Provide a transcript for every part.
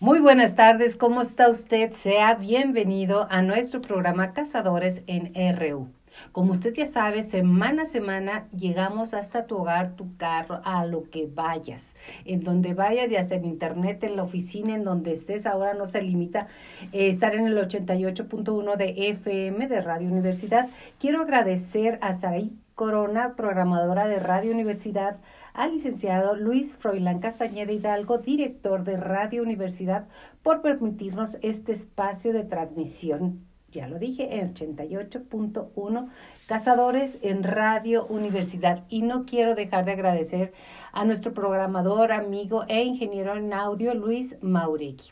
Muy buenas tardes, ¿cómo está usted? Sea bienvenido a nuestro programa Cazadores en RU. Como usted ya sabe, semana a semana llegamos hasta tu hogar, tu carro, a lo que vayas. En donde vayas, ya sea en internet, en la oficina, en donde estés, ahora no se limita eh, estar en el 88.1 de FM de Radio Universidad. Quiero agradecer a Saray Corona, programadora de Radio Universidad, al licenciado Luis Froilán Castañeda Hidalgo, director de Radio Universidad, por permitirnos este espacio de transmisión. Ya lo dije, en 88.1 Cazadores en Radio Universidad. Y no quiero dejar de agradecer a nuestro programador, amigo e ingeniero en audio, Luis Mauregui.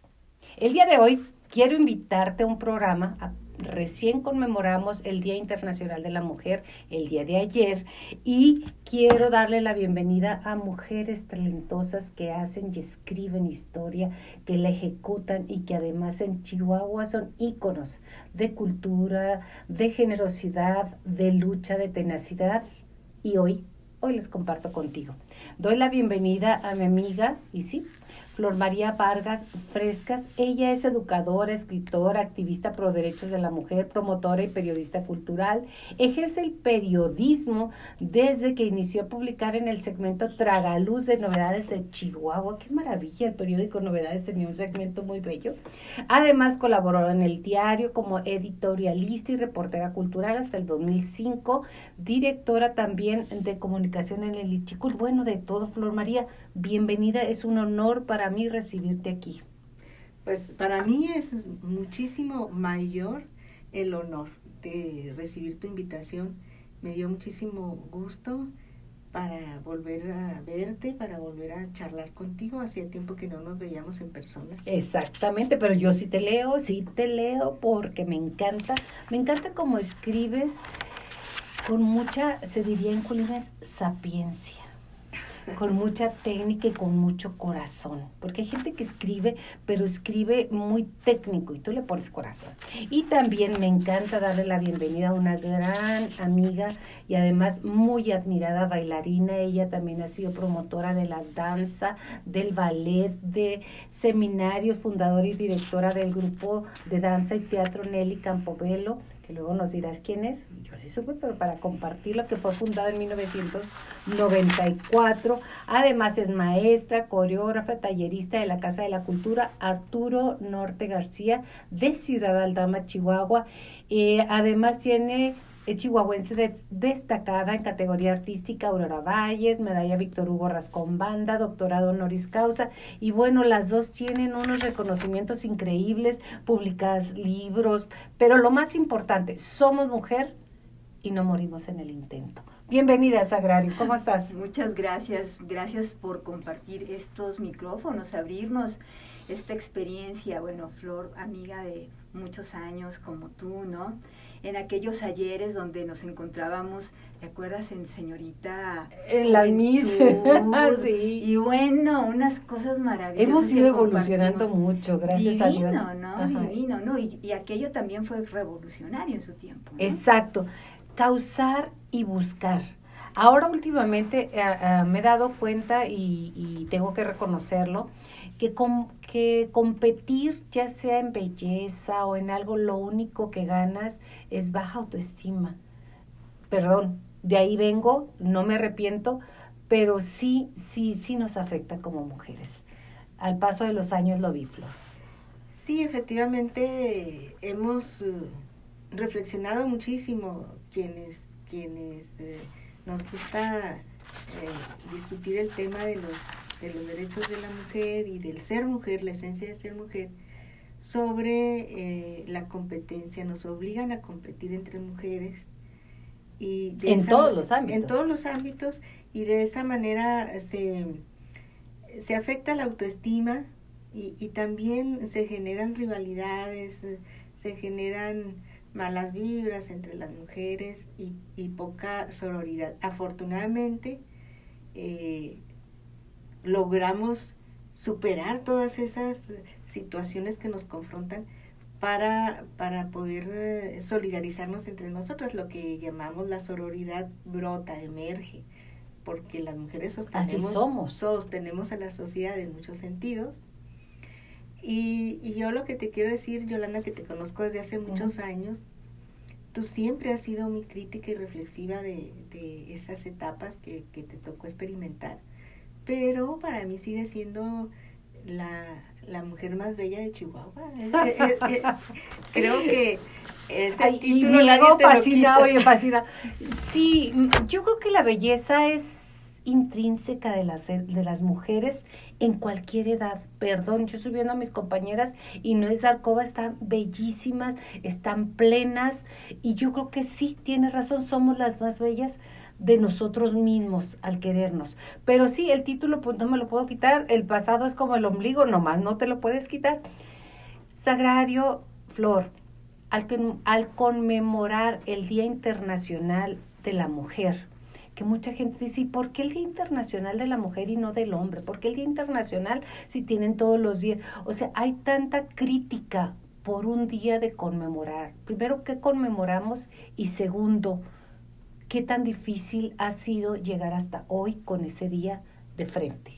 El día de hoy quiero invitarte a un programa recién conmemoramos el Día Internacional de la Mujer el día de ayer y quiero darle la bienvenida a mujeres talentosas que hacen y escriben historia, que la ejecutan y que además en Chihuahua son íconos de cultura, de generosidad, de lucha, de tenacidad y hoy, hoy les comparto contigo. Doy la bienvenida a mi amiga, y sí, Flor María Vargas Frescas. Ella es educadora, escritora, activista pro derechos de la mujer, promotora y periodista cultural. Ejerce el periodismo desde que inició a publicar en el segmento Tragaluz de Novedades de Chihuahua. Qué maravilla, el periódico Novedades tenía un segmento muy bello. Además, colaboró en el diario como editorialista y reportera cultural hasta el 2005, directora también de comunicación en el Ichicul. Bueno, de todo, Flor María, bienvenida. Es un honor para mí recibirte aquí? Pues para mí es muchísimo mayor el honor de recibir tu invitación. Me dio muchísimo gusto para volver a verte, para volver a charlar contigo. Hacía tiempo que no nos veíamos en persona. Exactamente, pero yo sí te leo, sí te leo porque me encanta, me encanta cómo escribes con mucha, se diría en Colines, sapiencia con mucha técnica y con mucho corazón. Porque hay gente que escribe, pero escribe muy técnico y tú le pones corazón. Y también me encanta darle la bienvenida a una gran amiga y además muy admirada bailarina. Ella también ha sido promotora de la danza, del ballet, de seminarios, fundadora y directora del grupo de danza y teatro Nelly Campobello que luego nos dirás quién es, yo sí supe, pero para compartirlo, que fue fundada en 1994. Además es maestra, coreógrafa, tallerista de la Casa de la Cultura Arturo Norte García de Ciudad Aldama, Chihuahua. Eh, además tiene es chihuahuense destacada en categoría artística Aurora Valles, medalla Víctor Hugo Rascón Banda, doctorado honoris causa. Y bueno, las dos tienen unos reconocimientos increíbles, publicadas libros, pero lo más importante, somos mujer y no morimos en el intento. Bienvenida, Sagrari, ¿cómo estás? Muchas gracias, gracias por compartir estos micrófonos, abrirnos esta experiencia. Bueno, Flor, amiga de muchos años como tú, ¿no? en aquellos ayeres donde nos encontrábamos, ¿te acuerdas en señorita? En la Miss. sí. Y bueno, unas cosas maravillosas. Hemos ido evolucionando mucho, gracias a Dios. ¿no? Divino, ¿no? Y, y, aquello también fue revolucionario en su tiempo. Exacto. Causar y buscar. Ahora últimamente eh, eh, me he dado cuenta y, y tengo que reconocerlo que, que competir, ya sea en belleza o en algo, lo único que ganas es baja autoestima. Perdón, de ahí vengo, no me arrepiento, pero sí, sí, sí nos afecta como mujeres. Al paso de los años lo vi. Sí, efectivamente hemos eh, reflexionado muchísimo quienes, quienes eh, nos gusta eh, discutir el tema de los de los derechos de la mujer y del ser mujer, la esencia de ser mujer, sobre eh, la competencia, nos obligan a competir entre mujeres. Y en todos los ámbitos. En todos los ámbitos y de esa manera se, se afecta la autoestima y, y también se generan rivalidades, se generan malas vibras entre las mujeres y, y poca sororidad. Afortunadamente, eh, logramos superar todas esas situaciones que nos confrontan para, para poder eh, solidarizarnos entre nosotras, lo que llamamos la sororidad brota, emerge, porque las mujeres sostenemos, somos. sostenemos a la sociedad en muchos sentidos. Y, y, yo lo que te quiero decir, Yolanda, que te conozco desde hace muchos años, tú siempre has sido muy crítica y reflexiva de, de esas etapas que, que, te tocó experimentar, pero para mí sigue siendo la, la mujer más bella de Chihuahua. creo que ese título y nadie fascinado y fascina. Sí, yo creo que la belleza es intrínseca de las, de las mujeres en cualquier edad. Perdón, yo estoy viendo a mis compañeras y no es Arcoba, están bellísimas, están plenas y yo creo que sí, tiene razón, somos las más bellas de nosotros mismos al querernos. Pero sí, el título pues no me lo puedo quitar, el pasado es como el ombligo, nomás no te lo puedes quitar. Sagrario Flor, al, conmemorar el Día Internacional de la Mujer, que mucha gente dice, ¿y por qué el Día Internacional de la Mujer y no del hombre? ¿Por qué el Día Internacional si tienen todos los días? O sea, hay tanta crítica por un día de conmemorar. Primero, ¿qué conmemoramos? Y segundo, ¿qué tan difícil ha sido llegar hasta hoy con ese día de frente?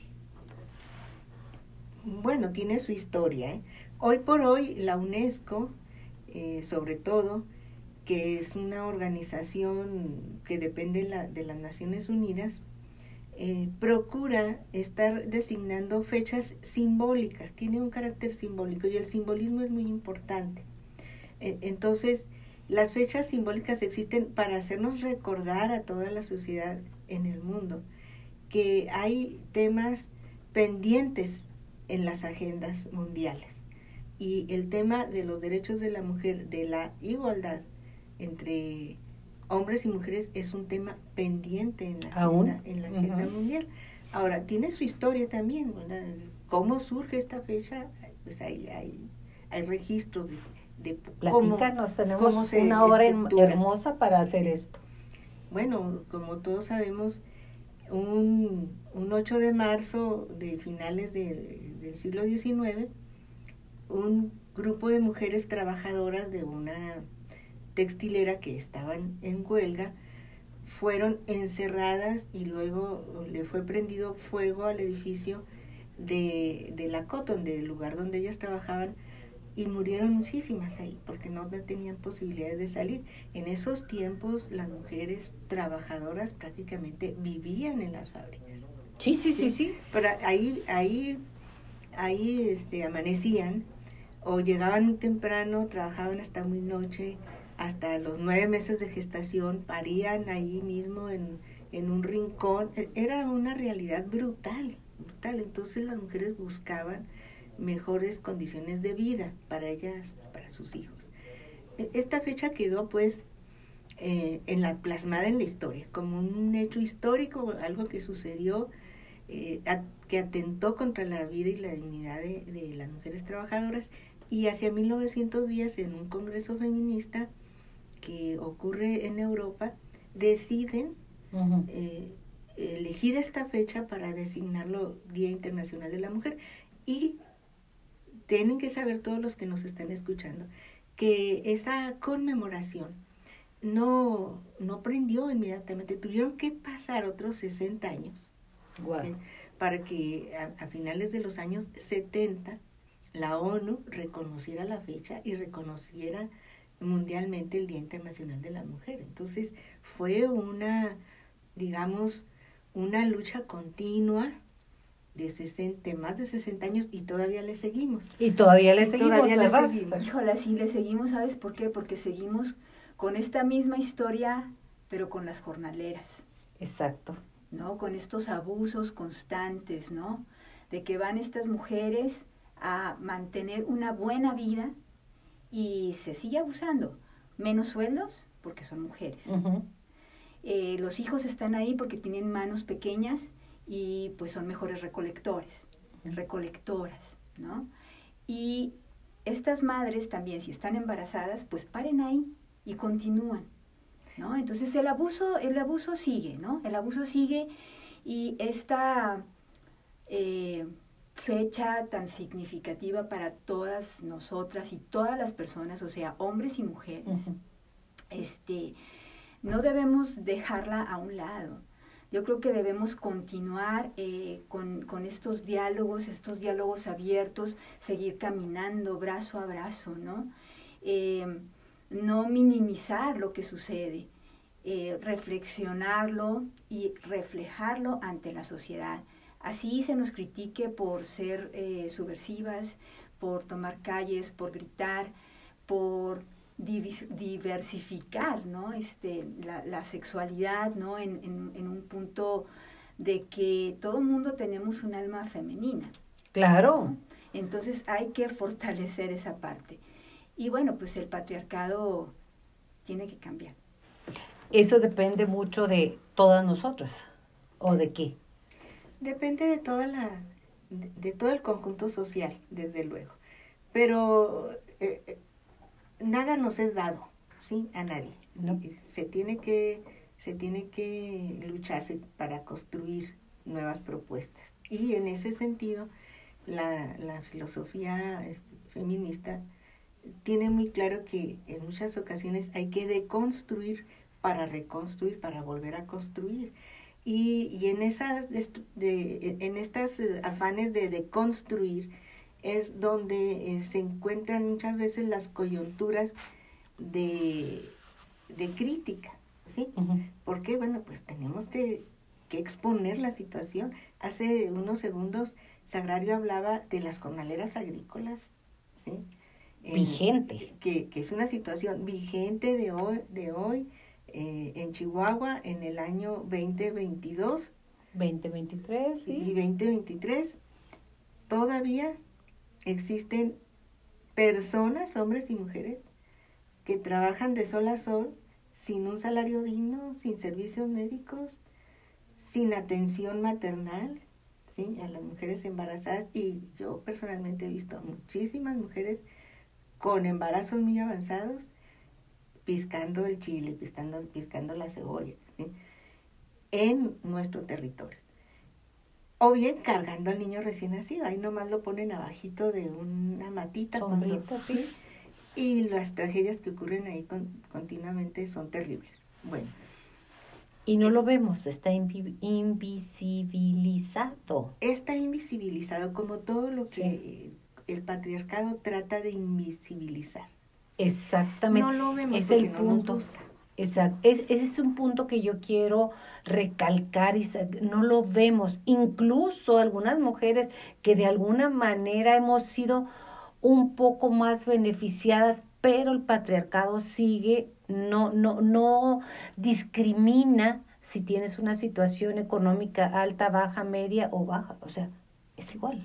Bueno, tiene su historia. ¿eh? Hoy por hoy la UNESCO, eh, sobre todo, que es una organización que depende de las Naciones Unidas, eh, procura estar designando fechas simbólicas, tiene un carácter simbólico y el simbolismo es muy importante. Eh, entonces, las fechas simbólicas existen para hacernos recordar a toda la sociedad en el mundo que hay temas pendientes en las agendas mundiales. Y el tema de los derechos de la mujer, de la igualdad, entre hombres y mujeres es un tema pendiente en la agenda, en la agenda mundial. Ahora, tiene su historia también, ¿Cómo surge esta fecha? Pues hay, hay, hay registros de, de Platícanos, tenemos una hora hermosa para hacer esto. Bueno, como todos sabemos, un, un 8 de marzo de finales del siglo XIX, un grupo de mujeres trabajadoras de una textilera que estaban en huelga fueron encerradas y luego le fue prendido fuego al edificio de, de la Cotton, del lugar donde ellas trabajaban, y murieron muchísimas ahí porque no tenían posibilidades de salir. En esos tiempos las mujeres trabajadoras prácticamente vivían en las fábricas. Sí, sí, sí, sí. Pero ahí, ahí, ahí este, amanecían o llegaban muy temprano, trabajaban hasta muy noche, hasta los nueve meses de gestación, parían ahí mismo en, en un rincón. E, era una realidad brutal, brutal. Entonces las mujeres buscaban mejores condiciones de vida para ellas, para sus hijos. E, esta fecha quedó pues eh, en la plasmada en la historia, como un hecho histórico, algo que sucedió, eh, que atentó contra la vida y la dignidad de, de las mujeres trabajadoras, y hacia 1910 en un congreso feminista que ocurre en Europa, deciden eh, elegir esta fecha para designarlo Día Internacional de la Mujer y tienen que saber todos los que nos están escuchando que esa conmemoración no, no prendió inmediatamente, tuvieron que pasar otros 60 años para que a, a, finales de los años 70 la ONU reconociera la fecha y reconociera mundialmente el Día Internacional de la Mujer. Entonces fue una, digamos, una lucha continua de 60, más de 60 años y todavía le seguimos. Y todavía le seguimos, todavía. Le seguimos. Híjole, sí le seguimos, ¿sabes por qué? Porque seguimos con esta misma historia, pero con las jornaleras. Exacto. ¿No? Con estos abusos constantes, ¿no? De que van estas mujeres a mantener una buena vida y se sigue abusando. Menos sueldos porque son mujeres. eh, los hijos están ahí porque tienen manos pequeñas y pues son mejores recolectores, recolectoras, ¿no? Y estas madres también, si están embarazadas, pues paren ahí y continúan, ¿no? Entonces el abuso, el abuso sigue, ¿no? El abuso sigue y esta eh, fecha tan significativa para todas nosotras y todas las personas, o sea, hombres y mujeres, este, no debemos dejarla a un lado. Yo creo que debemos continuar eh, con, con, estos diálogos, estos diálogos abiertos, seguir caminando brazo a brazo, ¿no? Eh, no minimizar lo que sucede, eh, reflexionarlo y reflejarlo ante la sociedad. Así se nos critique por ser subversivas, por tomar calles, por gritar, por diversificar ¿no? este, la, sexualidad ¿no? En, en, un punto de que todo el mundo tenemos un alma femenina. Claro. Entonces hay que fortalecer esa parte. Y bueno, pues el patriarcado tiene que cambiar. Eso depende mucho de todas nosotras. ¿O de qué? Depende de toda la, de, todo el conjunto social, desde luego. Pero eh, nada nos es dado, ¿sí? A nadie. Se tiene que, se tiene que lucharse para construir nuevas propuestas. Y en ese sentido, la, la filosofía este, feminista tiene muy claro que en muchas ocasiones hay que deconstruir para reconstruir, para volver a construir. Y, y en, esas, de, en estas afanes de deconstruir, es donde eh, se encuentran muchas veces las coyunturas de, de crítica, ¿sí? Porque, bueno, pues tenemos que, que, exponer la situación. Hace unos segundos Sagrario hablaba de las jornaleras agrícolas, ¿sí? Vigente. que, que, es una situación vigente de hoy, de hoy eh, en Chihuahua en el año 2022. 2023, sí. Y 2023 todavía existen personas, hombres y mujeres, que trabajan de sol a sol sin un salario digno, sin servicios médicos, sin atención maternal, ¿sí? a las mujeres embarazadas. Y yo personalmente he visto a muchísimas mujeres con embarazos muy avanzados piscando el chile, piscando, piscando la cebolla, ¿sí? en nuestro territorio. O bien cargando al niño recién nacido, ahí nomás lo ponen abajito de una matita. ¿sí? Y las tragedias que ocurren ahí continuamente son terribles. Bueno. Y no lo vemos, está invisibilizado. Está invisibilizado como todo lo que el patriarcado trata de invisibilizar. Exactamente. No lo vemos es el punto. Exacto. ese es un punto que yo quiero recalcar y no lo vemos. Incluso algunas mujeres que de alguna manera hemos sido un poco más beneficiadas, pero el patriarcado sigue, no, no, no discrimina si tienes una situación económica alta, baja, media o baja. O sea, es igual.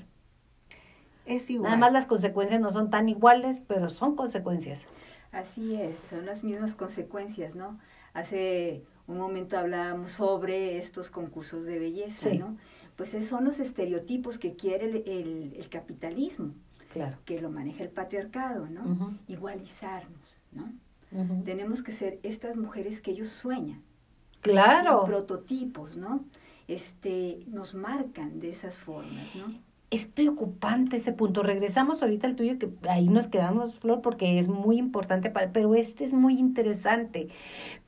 Es igual. Nada más las consecuencias no son tan iguales, pero son consecuencias. Así es, son las mismas consecuencias, ¿no? Hace un momento hablábamos sobre estos concursos de belleza, ¿no? Pues son los estereotipos que quiere el, el, capitalismo, claro. que lo maneja el patriarcado, ¿no? Igualizarnos, ¿no? Tenemos que ser estas mujeres que ellos sueñan. Claro. prototipos, ¿no? Este, nos marcan de esas formas, ¿no? Es preocupante ese punto. Regresamos ahorita al tuyo, que ahí nos quedamos, Flor, porque es muy importante, para, pero este es muy interesante.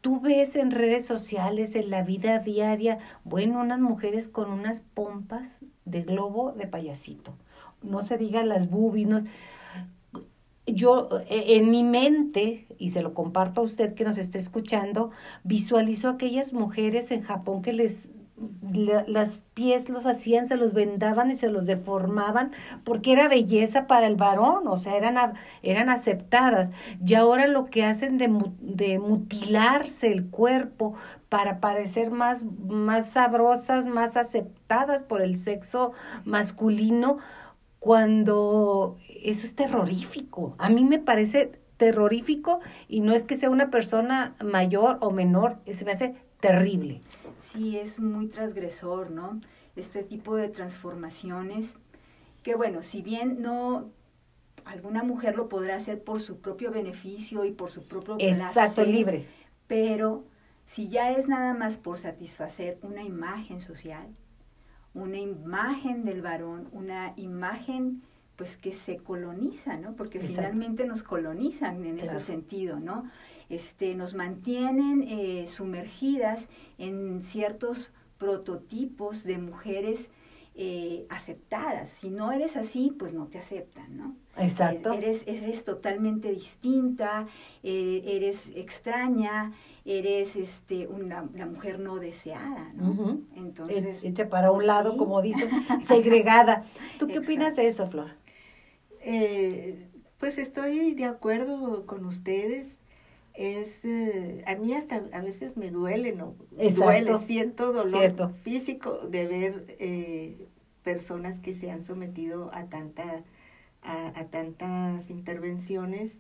Tú ves en redes sociales, en la vida diaria, bueno, unas mujeres con unas pompas de globo de payasito. No se diga las boobies, yo e, en mi mente, y se lo comparto a usted que nos esté escuchando, visualizo aquellas mujeres en Japón que les las pies los hacían, se los vendaban y se los deformaban porque era belleza para el varón, o sea, eran, eran aceptadas. Y ahora lo que hacen de, de mutilarse el cuerpo para parecer más, más sabrosas, más aceptadas por el sexo masculino, cuando eso es terrorífico. A mí me parece terrorífico y no es que sea una persona mayor o menor, se me hace terrible sí es muy transgresor, ¿no? Este tipo de transformaciones, que bueno, si bien no, alguna mujer lo podrá hacer por su propio beneficio y por su propio Exacto, libre. Pero si ya es nada más por satisfacer una imagen social, una imagen del varón, una imagen pues que se coloniza, ¿no? Porque finalmente nos colonizan en ese sentido, ¿no? Este, nos mantienen eh, sumergidas en ciertos prototipos de mujeres eh, aceptadas. Si no eres así, pues no te aceptan, ¿no? Exacto. Eh, eres, eres totalmente distinta, eh, eres extraña, eres este una la mujer no deseada, ¿no? Entonces, hecha para un lado, como dicen, segregada. ¿Tú qué opinas de eso, Flor? pues estoy de acuerdo con ustedes es a mí hasta a veces me duele no duele siento dolor físico de ver eh, personas que se han sometido a tanta a, tantas intervenciones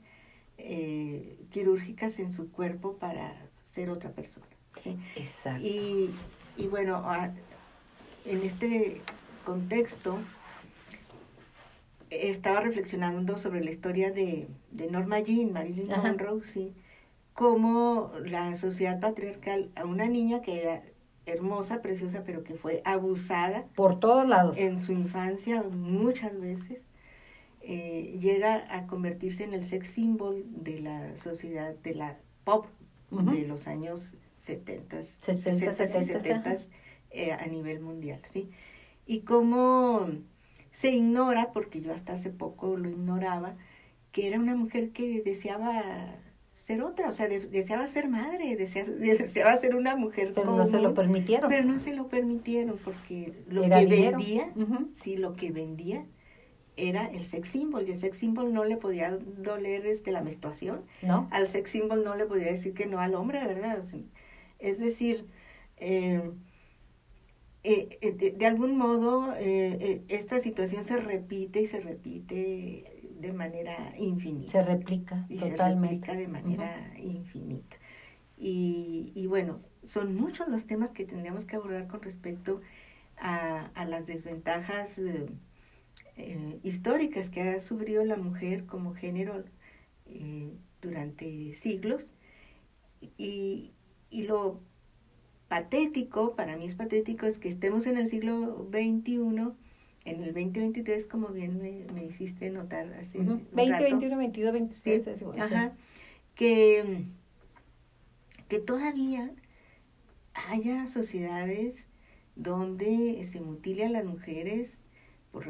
eh, quirúrgicas en su cuerpo para ser otra persona Exacto. y, y bueno en este contexto estaba reflexionando sobre la historia de, de Norma Jean, Marilyn Monroe, sí, cómo la sociedad patriarcal a una niña que era hermosa, preciosa, pero que fue abusada. Por todos lados. En su infancia muchas veces, eh, llega a convertirse en el sex symbol de la sociedad, de la pop de los años 70, 60, 70, eh, a nivel mundial, ¿sí? Y cómo se ignora, porque yo hasta hace poco lo ignoraba, que era una mujer que deseaba ser otra, o sea, deseaba ser madre, deseaba, ser una mujer. Pero no se lo permitieron. Pero no se lo permitieron porque lo que vendía, sí, lo que vendía era el sex symbol y el sex symbol no le podía doler este la menstruación. No. Al sex symbol no le podía decir que no al hombre, ¿verdad? Es decir, eh, eh, eh, de, algún modo esta situación se repite y se repite de manera infinita. Se replica y totalmente. Se replica de manera infinita. Y, y, bueno, son muchos los temas que tendríamos que abordar con respecto a, a las desventajas eh, eh, históricas que ha sufrido la mujer como género eh, durante siglos. Y, y lo patético, para mí es patético, es que estemos en el siglo XXI en el 2023, como bien me, me hiciste notar hace 20, 21, 22, 23, ajá, que, que todavía haya sociedades donde se mutile a las mujeres por,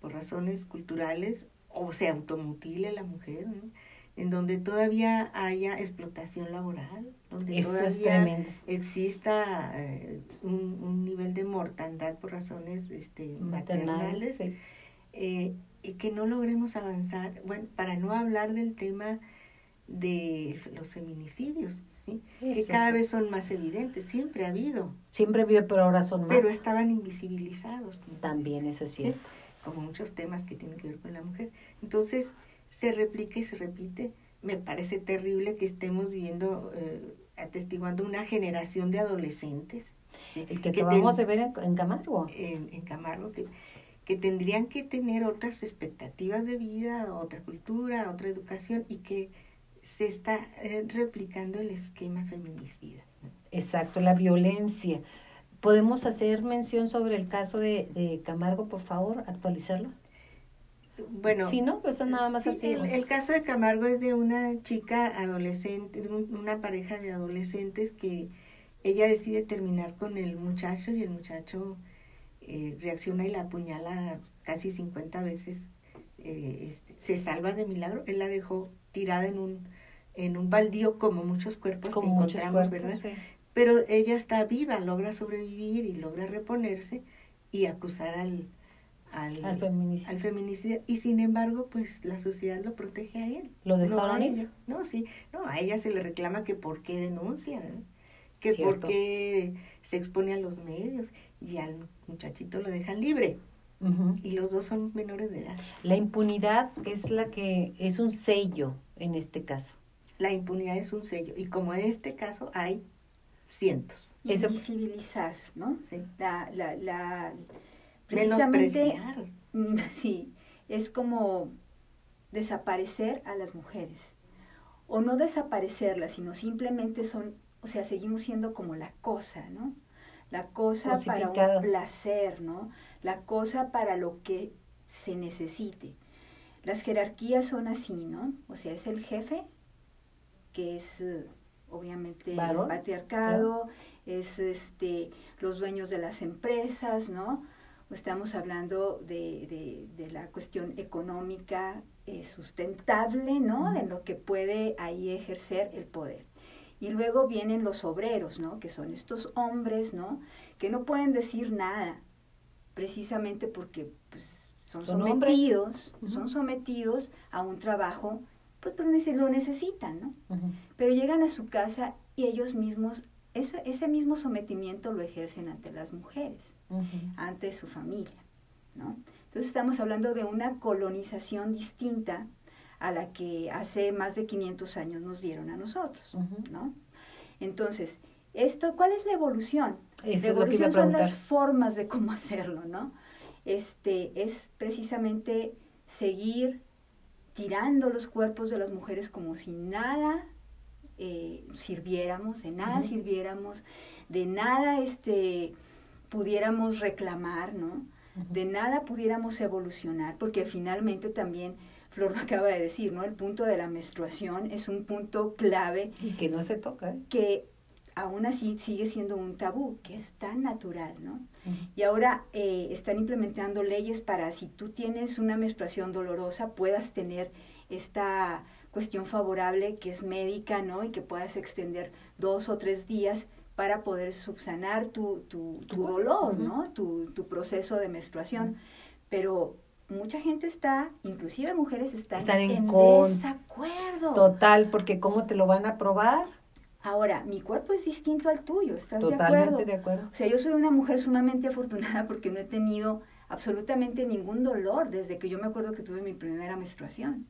por razones culturales o se automutile a la mujer, ¿no? En donde todavía haya explotación laboral, donde todavía exista eh, un, nivel de mortandad por razones este, maternales, eh, y que no logremos avanzar, bueno, para no hablar del tema de los feminicidios, ¿sí? que cada vez son más evidentes, siempre ha habido. Siempre ha habido, pero ahora son más. Pero estaban invisibilizados. También, eso es cierto. Como muchos temas que tienen que ver con la mujer. Entonces, se replica y se repite. Me parece terrible que estemos viviendo, eh, atestiguando una generación de adolescentes. El que, de ver en, Camargo. En, Camargo, que, que tendrían que tener otras expectativas de vida, otra cultura, otra educación y que se está eh, replicando el esquema feminicida. Exacto, la violencia. ¿Podemos hacer mención sobre el caso de, de Camargo, por favor, actualizarlo? Bueno, sí, no, pues nada más así. El, caso de Camargo es de una chica adolescente, de una pareja de adolescentes que ella decide terminar con el muchacho y el muchacho eh, reacciona y la apuñala casi 50 veces. Eh, este, se salva de milagro. Él la dejó tirada en un en un baldío como muchos cuerpos que encontramos, ¿verdad? Pero ella está viva, logra sobrevivir y logra reponerse y acusar al, al, al, feminicidio. Y sin embargo, pues la sociedad lo protege a él. ¿Lo dejaron no a ella? No, sí. No, a ella se le reclama que por qué denuncia, que por qué se expone a los medios y al muchachito lo dejan libre. Y los dos son menores de edad. La impunidad es la que es un sello en este caso. La impunidad es un sello y como en este caso hay cientos. Invisibilizar, ¿no? Sí. La, la, la, precisamente, mm, sí, es como desaparecer a las mujeres. O no desaparecerlas, sino simplemente son, o sea, seguimos siendo como la cosa, ¿no? La cosa para un placer, ¿no? La cosa para lo que se necesite. Las jerarquías son así, ¿no? O sea, es el jefe, que es eh, obviamente el patriarcado, es este, los dueños de las empresas, ¿no? Estamos hablando de, de, la cuestión económica eh, sustentable, ¿no? De lo que puede ahí ejercer el poder. Y luego vienen los obreros, ¿no? Que son estos hombres, ¿no? Que no pueden decir nada, precisamente porque pues, son, sometidos, son sometidos a un trabajo, pues, pero lo necesitan, ¿no? Pero llegan a su casa y ellos mismos, ese, ese mismo sometimiento lo ejercen ante las mujeres, ante su familia, ¿no? Entonces estamos hablando de una colonización distinta a la que hace más de 500 años nos dieron a nosotros, ¿no? Entonces, esto, ¿cuál es la evolución? la evolución son las formas de cómo hacerlo, ¿no? Este, es precisamente seguir tirando los cuerpos de las mujeres como si nada eh, sirviéramos, de nada sirviéramos, de nada este, pudiéramos reclamar, ¿no? De nada pudiéramos evolucionar, porque finalmente también Flor lo acaba de decir, ¿no? El punto de la menstruación es un punto clave. Y que no se toca. ¿eh? Que aún así sigue siendo un tabú, que es tan natural, ¿no? Y ahora eh, están implementando leyes para si tú tienes una menstruación dolorosa, puedas tener esta cuestión favorable que es médica, ¿no? Y que puedas extender dos o tres días para poder subsanar tu, tu, tu dolor, ¿no? Tu, tu, proceso de menstruación. Pero mucha gente está, inclusive mujeres están, en, desacuerdo. Total, porque ¿cómo te lo van a probar? Ahora, mi cuerpo es distinto al tuyo, ¿estás de acuerdo? de acuerdo. O sea, yo soy una mujer sumamente afortunada porque no he tenido absolutamente ningún dolor desde que yo me acuerdo que tuve mi primera menstruación.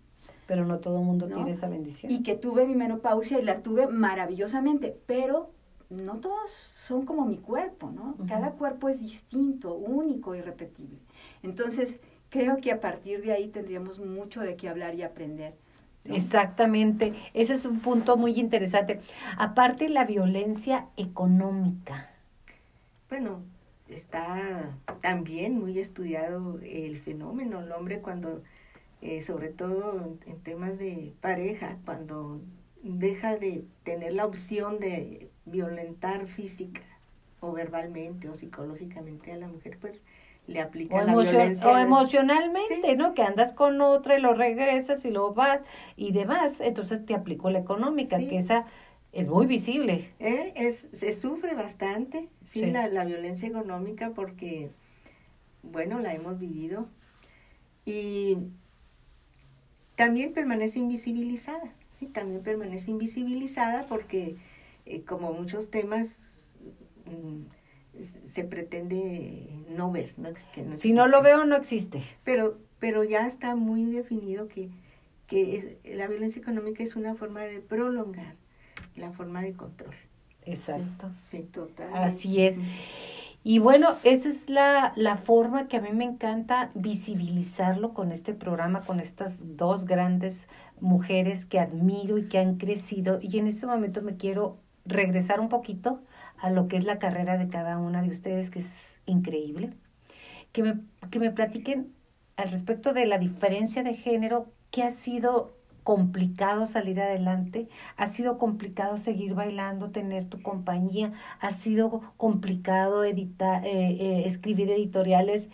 Pero no todo el mundo tiene esa bendición. Y que tuve mi menopausia y la tuve maravillosamente, pero no todos son como mi cuerpo, ¿no? Cada cuerpo es distinto, único, irrepetible. Entonces, creo que a partir de ahí tendríamos mucho de qué hablar y aprender. Exactamente, ese es un punto muy interesante. Aparte la violencia económica. Bueno, está también muy estudiado el fenómeno, el hombre cuando, eh, sobre todo en temas de pareja, cuando deja de tener la opción de violentar física o verbalmente o psicológicamente a la mujer, pues le aplica la violencia. O emocionalmente, ¿no? Que andas con otra y lo regresas y lo vas y demás. Entonces te aplicó la económica, que esa es muy visible. Eh, es, se sufre bastante, sí, La, la violencia económica porque, bueno, la hemos vivido. Y también permanece invisibilizada, sí, también permanece invisibilizada porque, eh, como muchos temas, mm, se pretende no ver. No, si no lo veo, no existe. Pero, pero ya está muy definido que, que la violencia económica es una forma de prolongar la forma de control. Exacto. Sí, total. Así es. Y bueno, esa es la, la forma que a mí me encanta visibilizarlo con este programa, con estas dos grandes mujeres que admiro y que han crecido. Y en este momento me quiero regresar un poquito a lo que es la carrera de cada una de ustedes, que es increíble. Que me, que me platiquen al respecto de la diferencia de género, qué ha sido complicado salir adelante, ha sido complicado seguir bailando, tener tu compañía, ha sido complicado editar, eh, eh, escribir editoriales,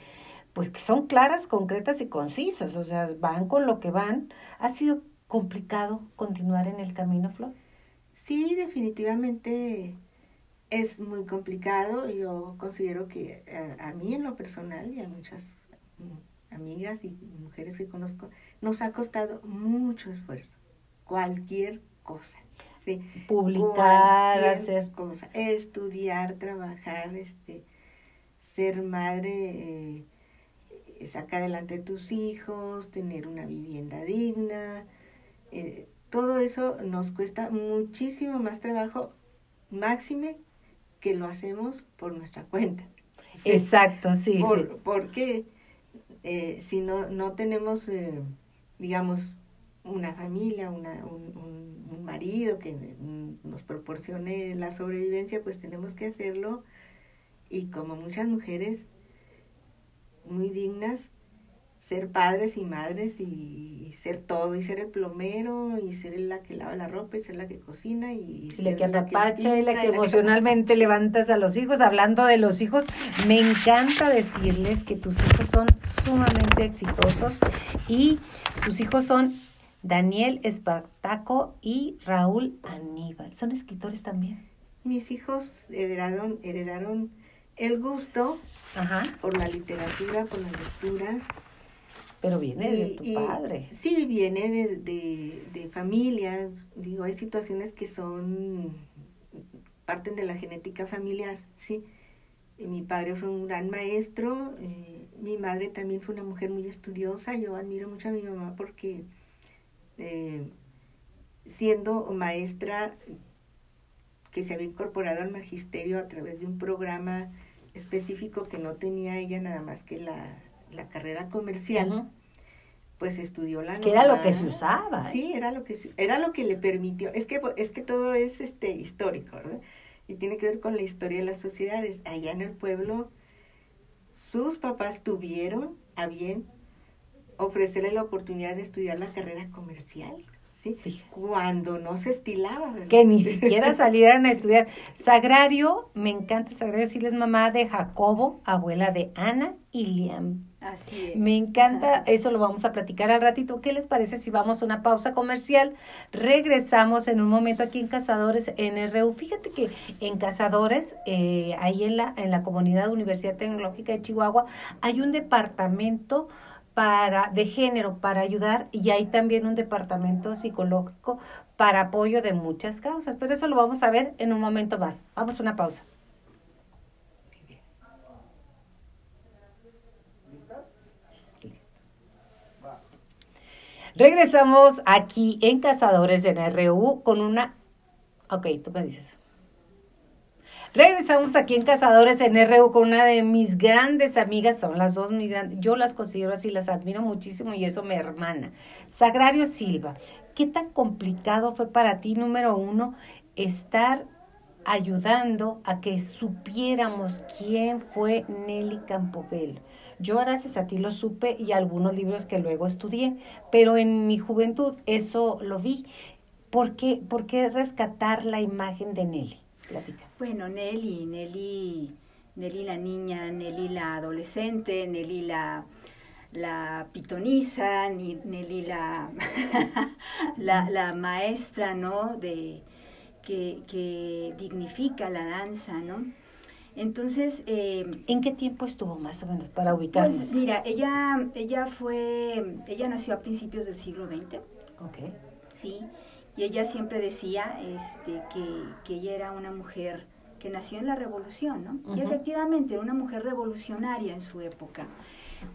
pues que son claras, concretas y concisas, o sea, van con lo que van. ¿Ha sido complicado continuar en el camino, Flor? Sí, definitivamente es muy complicado. Yo considero que a, mí en lo personal y a muchas mm, amigas y mujeres que conozco, nos ha costado mucho esfuerzo. Cualquier cosa. Sí, Publicar, hacer cosa, estudiar, trabajar, este, ser madre, eh, sacar adelante a tus hijos, tener una vivienda digna. Eh, todo eso nos cuesta muchísimo más trabajo, máxime que lo hacemos por nuestra cuenta. Exacto, sí. Porque eh, si no, no tenemos, eh, digamos, una familia, una, un, un, marido que nos proporcione la sobrevivencia, pues tenemos que hacerlo. Y como muchas mujeres muy dignas, ser padres y madres y, ser todo, y ser el plomero, y ser la que lava la ropa, y ser la que cocina, y, y la que apapacha, y la que emocionalmente levantas a los hijos. Hablando de los hijos, me encanta decirles que tus hijos son sumamente exitosos y sus hijos son Daniel Espartaco y Raúl Aníbal. ¿Son escritores también? Mis hijos heredaron, heredaron el gusto por la literatura, por la lectura, pero viene de tu padre. Sí, viene de, de, de familia. Digo, hay situaciones que son, parten de la genética familiar, ¿sí? mi padre fue un gran maestro, eh, mi madre también fue una mujer muy estudiosa. Yo admiro mucho a mi mamá porque eh, siendo maestra que se había incorporado al magisterio a través de un programa específico que no tenía ella nada más que la, la carrera comercial, pues estudió la Que era lo que se usaba. Sí, era lo que era lo que le permitió. Es que es que todo es este histórico, ¿verdad? Y tiene que ver con la historia de las sociedades. Allá en el pueblo sus papás tuvieron a bien ofrecerle la oportunidad de estudiar la carrera comercial. ¿sí? Cuando no se estilaba. ¿verdad? Que ni siquiera salieran a estudiar. Sagrario, me encanta Sagrario, decirles mamá de Jacobo, abuela de Ana y Liam. Así es. Me encanta, eso lo vamos a platicar al ratito. ¿Qué les parece si vamos a una pausa comercial? Regresamos en un momento aquí en Cazadores NRU. Fíjate que en Cazadores, eh, ahí en la, en la comunidad Universidad Tecnológica de Chihuahua, hay un departamento para de género para ayudar y hay también un departamento psicológico para apoyo de muchas causas, pero eso lo vamos a ver en un momento más. Vamos a una pausa. Regresamos aquí en Cazadores en RU con una... Ok, tú me dices. Regresamos aquí en Cazadores en RU con una de mis grandes amigas, son las dos mis grandes, yo las considero así, las admiro muchísimo y eso me hermana. Sagrario Silva, ¿qué tan complicado fue para ti, número uno, estar ayudando a que supiéramos quién fue Nelly Campobello? Yo gracias a ti lo supe y algunos libros que luego estudié, pero en mi juventud eso lo vi. ¿Por qué, por qué rescatar la imagen de Nelly? Bueno, Nelly, Nelly, Nelly la niña, Nelly la adolescente, Nelly la, la pitoniza, Nelly la, la, la, maestra, ¿no? De, que, que dignifica la danza, ¿no? Entonces, eh, ¿en qué tiempo estuvo más o menos para ubicarnos? Pues mira, ella, ella fue, ella nació a principios del siglo XX. Ok. Sí, y ella siempre decía este, que, que ella era una mujer que nació en la revolución, ¿no? Y efectivamente, era una mujer revolucionaria en su época,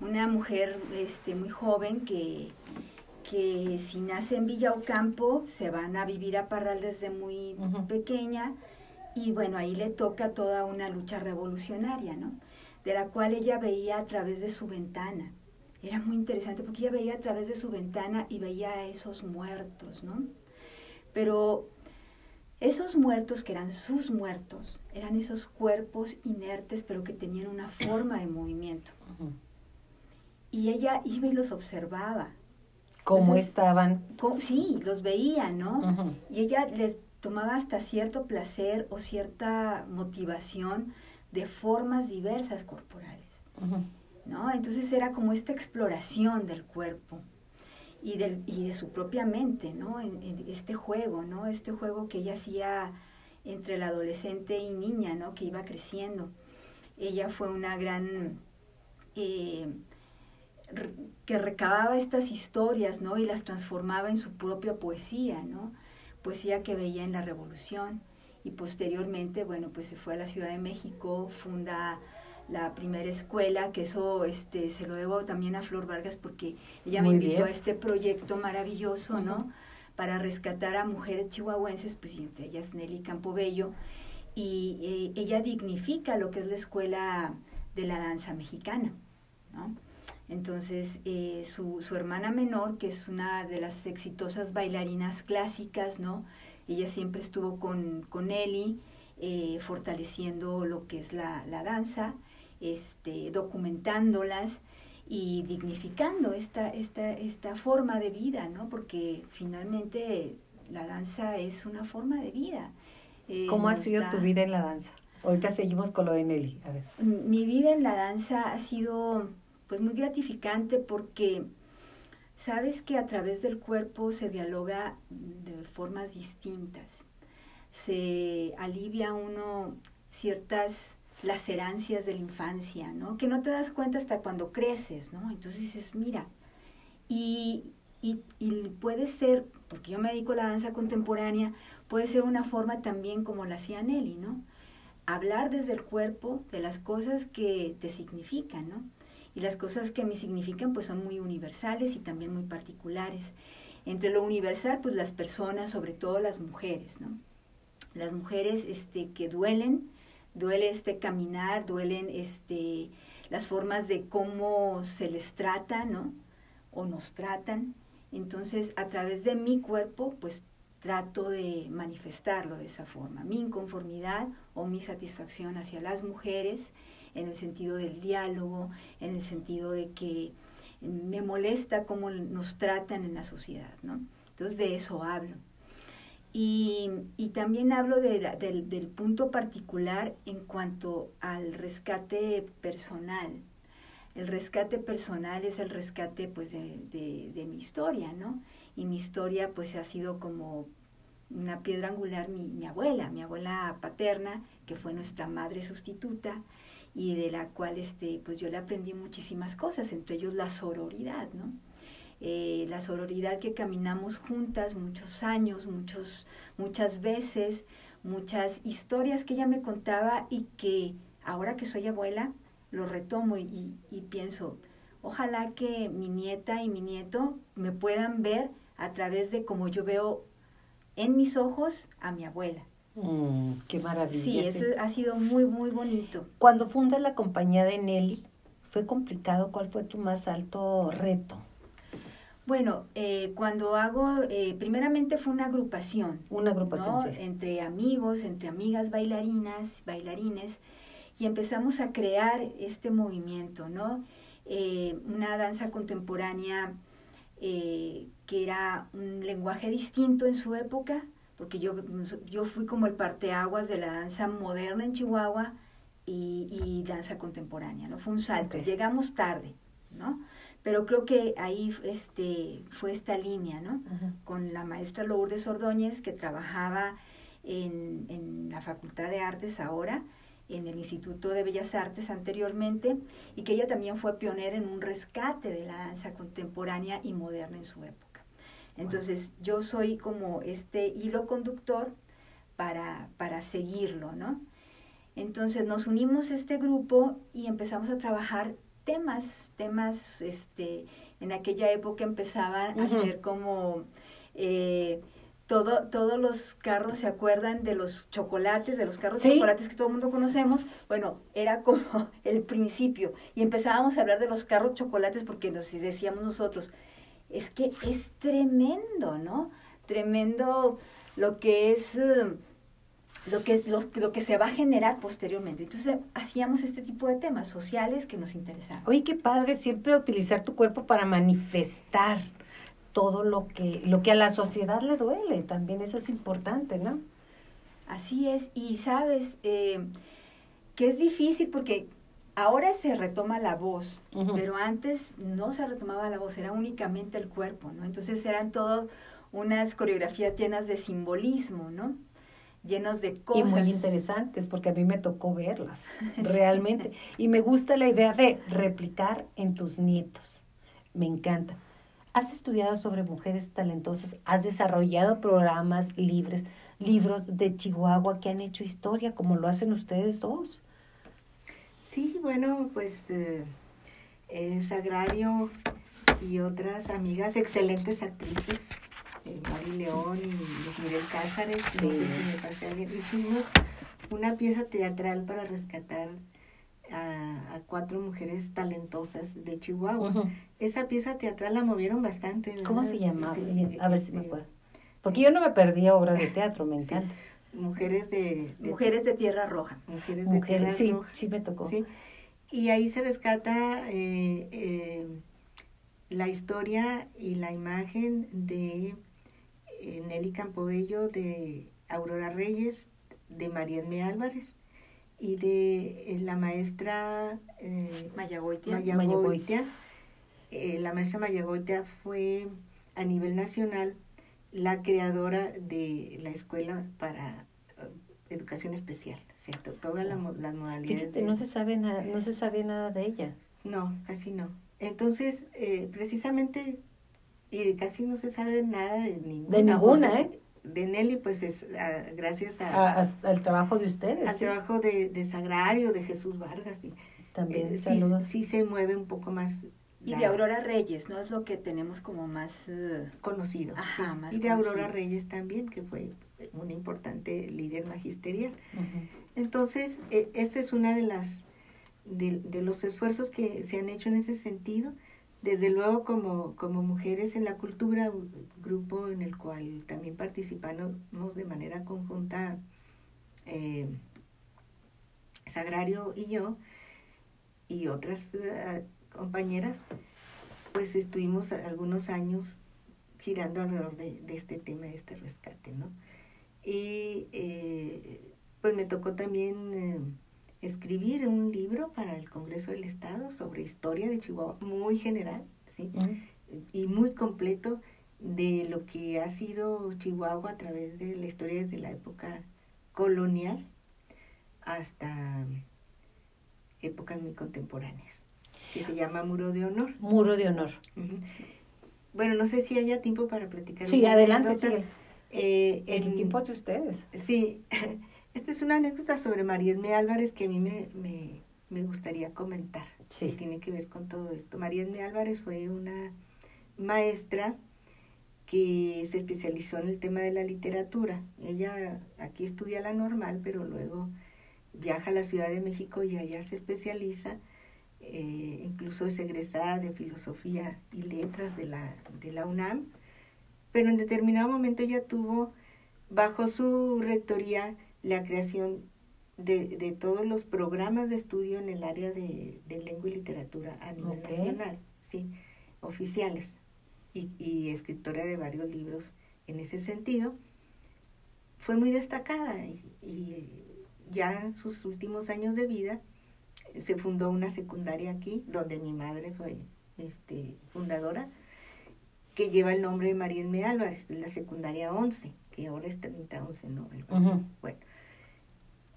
una mujer este, muy joven que, que si nace en Villa Ocampo, se van a vivir a Parral desde muy pequeña, y bueno, ahí le toca toda una lucha revolucionaria, ¿no? De la cual ella veía a través de su ventana. Era muy interesante porque ella veía a través de su ventana y veía a esos muertos, ¿no? Pero esos muertos que eran sus muertos, eran esos cuerpos inertes pero que tenían una forma de movimiento. Y ella iba y los observaba. ¿Cómo estaban? sí, los veía, ¿no? Y ella les tomaba hasta cierto placer o cierta motivación de formas diversas corporales, ¿no? Entonces era como esta exploración del cuerpo y, del, y de su propia mente, ¿no? En, este juego, ¿no? Este juego que ella hacía entre la adolescente y niña, ¿no? Que iba creciendo. Ella fue una gran... Eh, que recababa estas historias, ¿no? Y las transformaba en su propia poesía, ¿no? Poesía que veía en la Revolución y posteriormente, bueno, pues se fue a la Ciudad de México, funda la primera escuela, que eso este, se lo debo también a Flor Vargas porque ella me invitó a este proyecto maravilloso, ¿no? Para rescatar a mujeres chihuahuenses, pues entre ellas Nelly Campobello, y eh, ella dignifica lo que es la escuela de la danza mexicana, ¿no? Entonces, eh, su, su, hermana menor, que es una de las exitosas bailarinas clásicas, ¿no? Ella siempre estuvo con, con Nelly, eh, fortaleciendo lo que es la, la danza este, documentándolas y dignificando esta, esta, esta forma de vida, ¿no? Porque finalmente la danza es una forma de vida. Eh, ¿Cómo ha sido tu vida en la danza? Ahorita seguimos con lo de Nelly. A ver. Mi vida en la danza ha sido pues muy gratificante porque sabes que a través del cuerpo se dialoga de formas distintas. Se alivia uno ciertas lacerancias de la infancia, ¿no? Que no te das cuenta hasta cuando creces, ¿no? Entonces dices, mira, y, y, y, puede ser, porque yo me dedico a la danza contemporánea, puede ser una forma también como la hacía Nelly, ¿no? Hablar desde el cuerpo de las cosas que te significan, ¿no? Y las cosas que me significan pues son muy universales y también muy particulares. Entre lo universal, pues las personas, sobre todo las mujeres, ¿no? Las mujeres este, que duelen, duele este caminar, duelen este, las formas de cómo se les trata, ¿no? O nos tratan. Entonces, a través de mi cuerpo, pues trato de manifestarlo de esa forma, mi inconformidad o mi satisfacción hacia las mujeres, en el sentido del diálogo, en el sentido de que me molesta cómo nos tratan en la sociedad, ¿no? Entonces de eso hablo. Y, también hablo de del, punto particular en cuanto al rescate personal. El rescate personal es el rescate pues de, mi historia, ¿no? Y mi historia pues ha sido como una piedra angular mi abuela, mi abuela paterna, que fue nuestra madre sustituta y de la cual este, pues yo le aprendí muchísimas cosas, entre ellos la sororidad, ¿no? Eh, la sororidad que caminamos juntas muchos años, muchos, muchas veces, muchas historias que ella me contaba y que ahora que soy abuela lo retomo y, y pienso, ojalá que mi nieta y mi nieto me puedan ver a través de como yo veo en mis ojos a mi abuela. Mm, qué maravilla. Sí, eso ha sido muy, muy bonito. Cuando fundas la compañía de Nelly, ¿fue complicado? ¿Cuál fue tu más alto reto? Bueno, eh, cuando hago, eh, primeramente fue una agrupación. Una agrupación, sí. Entre amigos, entre amigas bailarinas, bailarines, y empezamos a crear este movimiento, ¿no? Eh, una danza contemporánea que era un lenguaje distinto en su época, porque yo, yo fui como el parteaguas de la danza moderna en Chihuahua y, y danza contemporánea, ¿no? Fue un salto. Llegamos tarde, ¿no? pero creo que ahí este, fue esta línea, ¿no? Con la maestra Lourdes Ordóñez, que trabajaba en, en, la Facultad de Artes ahora, en el Instituto de Bellas Artes anteriormente, y que ella también fue pionera en un rescate de la danza contemporánea y moderna en su época. Entonces, yo soy como este hilo conductor para, para seguirlo, ¿no? Entonces nos unimos a este grupo y empezamos a trabajar temas, temas, este, en aquella época empezaban a ser como, eh, todo, todos los carros se acuerdan de los chocolates, de los carros chocolates que todo el mundo conocemos. Bueno, era como el principio. Y empezábamos a hablar de los carros chocolates porque nos decíamos nosotros, es que es tremendo, ¿no? Tremendo lo que es... Uh, lo que, lo, lo, que se va a generar posteriormente. Entonces hacíamos este tipo de temas sociales que nos interesaban. Oye, qué padre siempre utilizar tu cuerpo para manifestar todo lo que, lo que a la sociedad le duele. También eso es importante, ¿no? Así es. Y sabes eh, que es difícil porque ahora se retoma la voz, uh -huh. pero antes no se retomaba la voz, era únicamente el cuerpo, ¿no? Entonces eran todo unas coreografías llenas de simbolismo, ¿no? llenos de cosas. Y muy interesantes, porque a mí me tocó verlas, realmente. y me gusta la idea de replicar en tus nietos. Me encanta. ¿Has estudiado sobre mujeres talentosas? ¿Has desarrollado programas libres, libros de Chihuahua que han hecho historia, como lo hacen ustedes dos? Sí, bueno, pues eh, es Agrario y otras amigas, excelentes actrices, eh, Mari León y Miguel Cázares, sí. no sé si me pasé alguien. Hicimos una pieza teatral para rescatar a, a, cuatro mujeres talentosas de Chihuahua. Uh -huh. Esa pieza teatral la movieron bastante. ¿Cómo se llamaba? Sí, a ver si me acuerdo. Porque yo no me perdía obras de teatro, me encanta. Sí. Mujeres de, de, Mujeres de Tierra Roja. Mujeres de Mujeres, Tierra sí, Roja. Sí, me tocó. Sí. Y ahí se rescata eh, eh, la historia y la imagen de eh, Nelly Campobello, de Aurora Reyes, de María M. Álvarez y de la maestra eh, Mayagoitia. la maestra Mayagoitia fue a nivel nacional la creadora de la escuela para educación especial, ¿cierto? Todas las modalidades. no se sabe nada, no se sabe nada de ella. No, casi no. Entonces, eh, precisamente, y casi no se sabe nada de ninguna. De ninguna, ¿eh? De Nelly, pues es ah, gracias a, al trabajo de ustedes. Al trabajo de, de, Sagrario, de Jesús Vargas. Y, También, eh, sí, se mueve un poco más. Y de Aurora Reyes, ¿no? Es lo que tenemos como más eh, conocido. Ajá, más Y de Aurora Reyes también, que fue un importante líder magisterial. Entonces, e, esta es una de las de, de, los esfuerzos que se han hecho en ese sentido. Desde luego, como, como mujeres en la cultura, un grupo en el cual también participamos de manera conjunta eh, Sagrario y yo, y otras eh, compañeras, pues estuvimos algunos años girando alrededor de, de, este tema, de este rescate, ¿no? Y eh, pues me tocó también eh, escribir un libro para el Congreso del Estado sobre historia de Chihuahua, muy general, ¿sí? Y muy completo de lo que ha sido Chihuahua a través de la historia desde la época colonial hasta épocas muy contemporáneas, que se llama Muro de Honor. Muro de Honor. Bueno, no sé si haya tiempo para platicar. Sí, adelante, sí. Eh, el tiempo de ustedes. Sí, esta es una anécdota sobre María Esme Álvarez que a mí me, me, me gustaría comentar. Sí. Que tiene que ver con todo esto. María Esme Álvarez fue una maestra que se especializó en el tema de la literatura. Ella aquí estudia la normal, pero luego viaja a la Ciudad de México y allá se especializa. Eh, incluso es egresada de filosofía y letras de la, de la UNAM pero en determinado momento ella tuvo bajo su rectoría la creación de, de todos los programas de estudio en el área de, lengua y literatura a nivel nacional, sí, oficiales, y, y escritora de varios libros en ese sentido. Fue muy destacada y, y ya en sus últimos años de vida se fundó una secundaria aquí, donde mi madre fue este, fundadora, que lleva el nombre de María M. Álvarez, la secundaria 11, que ahora es 3011, ¿no? Bueno,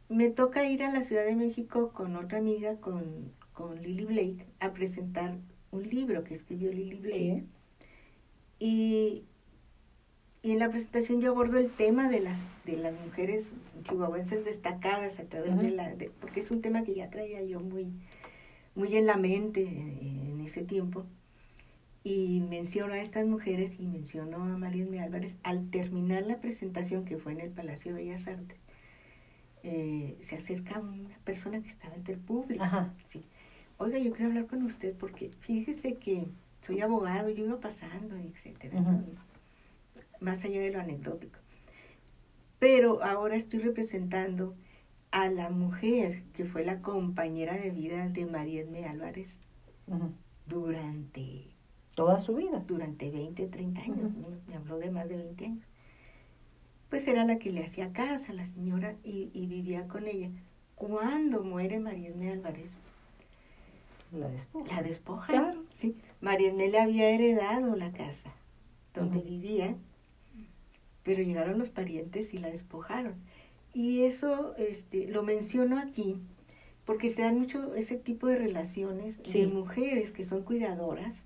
me toca ir a la Ciudad de México con otra amiga, con, con Lily Blake, a presentar un libro que escribió Lily Blake. Y, y en la presentación yo abordo el tema de las, de las mujeres chihuahuenses destacadas a través de la... porque es un tema que ya traía yo muy, muy en la mente en ese tiempo y menciono a estas mujeres y menciono a María M. Álvarez al terminar la presentación que fue en el Palacio de Bellas Artes. Eh, se acerca una persona que estaba entre el público. Sí. Oiga, yo quiero hablar con usted porque fíjese que soy abogado, yo iba pasando, etcétera. Más allá de lo anecdótico. Pero ahora estoy representando a la mujer que fue la compañera de vida de María M. Álvarez durante Toda su vida. Durante 20, 30 años, me habló de más de 20 años. Pues era la que le hacía casa a la señora y, vivía con ella. Cuando muere María Álvarez, la despoja. La despoja. Claro. Sí. María le había heredado la casa donde vivía, pero llegaron los parientes y la despojaron. Y eso este, lo menciono aquí porque se dan mucho ese tipo de relaciones de mujeres que son cuidadoras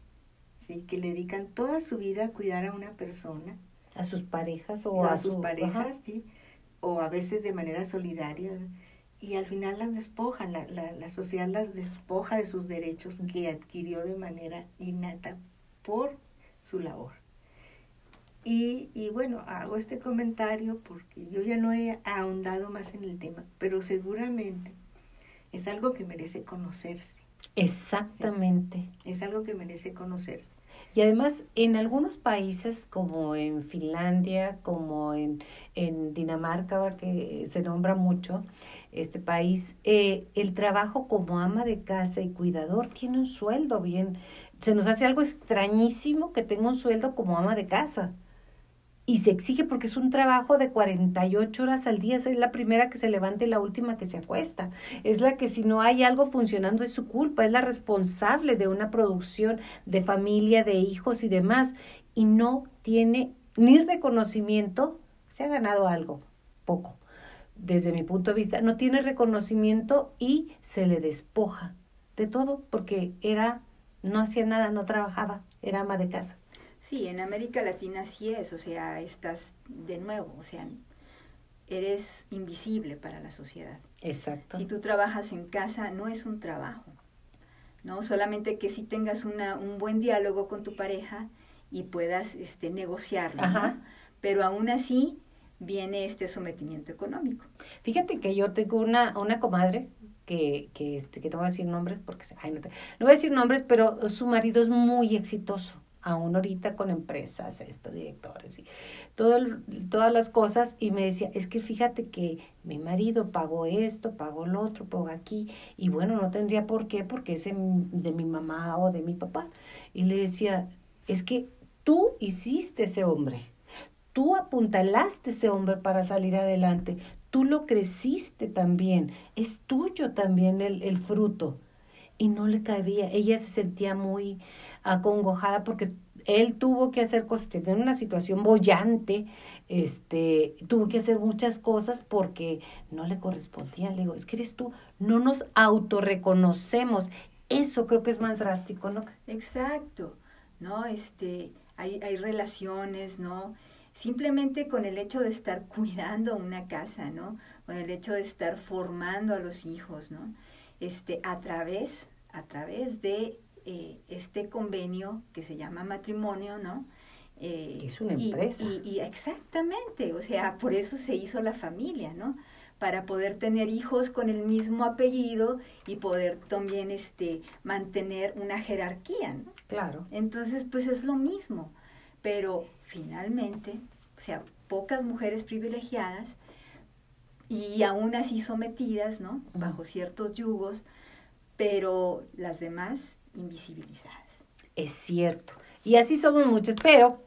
¿sí? que le dedican toda su vida a cuidar a una persona. A sus parejas o a, sus parejas, sí, o a veces de manera solidaria. Y al final las despojan, la, la, la sociedad las despoja de sus derechos que adquirió de manera innata por su labor. Y, y, bueno, hago este comentario porque yo ya no he ahondado más en el tema, pero seguramente es algo que merece conocerse. Exactamente. Es algo que merece conocerse. Y además, en algunos países como en Finlandia, como en, en Dinamarca, ahora que se nombra mucho, este país, eh, el trabajo como ama de casa y cuidador tiene un sueldo bien. Se nos hace algo extrañísimo que tenga un sueldo como ama de casa. Y se exige porque es un trabajo de 48 horas al día. Es la primera que se levanta y la última que se acuesta. Es la que si no hay algo funcionando es su culpa. Es la responsable de una producción de familia, de hijos y demás. Y no tiene ni reconocimiento. Se ha ganado algo, poco desde mi punto de vista, no tiene reconocimiento y se le despoja de todo porque era, no hacía nada, no trabajaba, era ama de casa. Sí, en América Latina sí es, o sea, estás de nuevo, o sea, eres invisible para la sociedad. Exacto. Si tú trabajas en casa, no es un trabajo, ¿no? Solamente que si tengas una, un buen diálogo con tu pareja y puedas este, negociarlo, ¿no? Pero aún así, viene este sometimiento económico. Fíjate que yo tengo una, una comadre que, que, este, que no voy a decir nombres porque, ay, no, te, no voy a decir nombres, pero su marido es muy exitoso, aún ahorita con empresas, esto, directores y todas las cosas, y me decía, es que fíjate que mi marido pagó esto, pagó lo otro, pagó aquí, y bueno, no tendría por qué, porque es de mi mamá o de mi papá. Y le decía, es que tú hiciste ese hombre Tú apuntalaste ese hombre para salir adelante. Tú lo creciste también. Es tuyo también el, el fruto. Y no le cabía. Ella se sentía muy acongojada porque él tuvo que hacer cosas, tenía una situación bollante, este, tuvo que hacer muchas cosas porque no le correspondía. Le digo, es que eres tú, no nos autorreconocemos. Eso creo que es más drástico, ¿no? Exacto, ¿no? Este, hay, hay relaciones, ¿no? simplemente con el hecho de estar cuidando una casa, ¿no? Con el hecho de estar formando a los hijos, ¿no? Este, a través, a través de eh, este convenio que se llama matrimonio, ¿no? Eh, es una empresa. Y, exactamente, o sea, por eso se hizo la familia, ¿no? Para poder tener hijos con el mismo apellido y poder también este, mantener una jerarquía, ¿no? Claro. Entonces, pues es lo mismo pero finalmente, o sea, pocas mujeres privilegiadas y aún así sometidas, ¿no? Bajo ciertos yugos, pero las demás invisibilizadas. Es cierto. Y así somos muchas, pero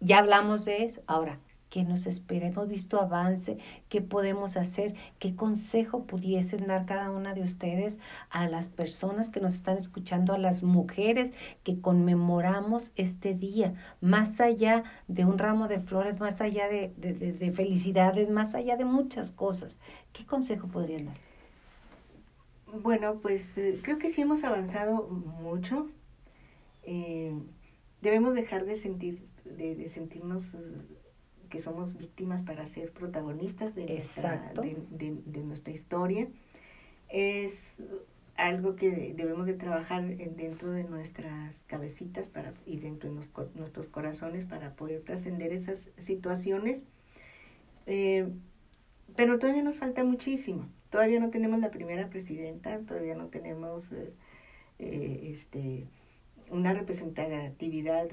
ya hablamos de eso. Ahora, ¿Qué nos espera? Hemos visto avance, qué podemos hacer, qué consejo pudiesen dar cada una de ustedes a las personas que nos están escuchando, a las mujeres que conmemoramos este día, más allá de un ramo de flores, más allá de, de, felicidades, más allá de muchas cosas. ¿Qué consejo podrían dar? Bueno, pues eh, creo que sí hemos avanzado mucho. Eh, debemos dejar de sentir, de sentirnos que somos víctimas para ser protagonistas de, nuestra, de, nuestra historia. Es algo que debemos de trabajar dentro de nuestras cabecitas para, y dentro de nuestros corazones para poder trascender esas situaciones. Eh, pero todavía nos falta muchísimo. Todavía no tenemos la primera presidenta, todavía no tenemos eh, eh, este, una representatividad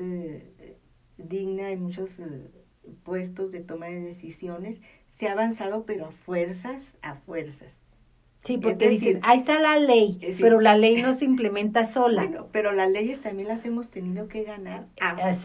digna en muchos puestos de toma de decisiones, se ha avanzado, pero a fuerzas, a fuerzas. Sí, porque dicen, ahí está la ley, pero la ley no se implementa sola. Bueno, pero las leyes también las hemos tenido que ganar a,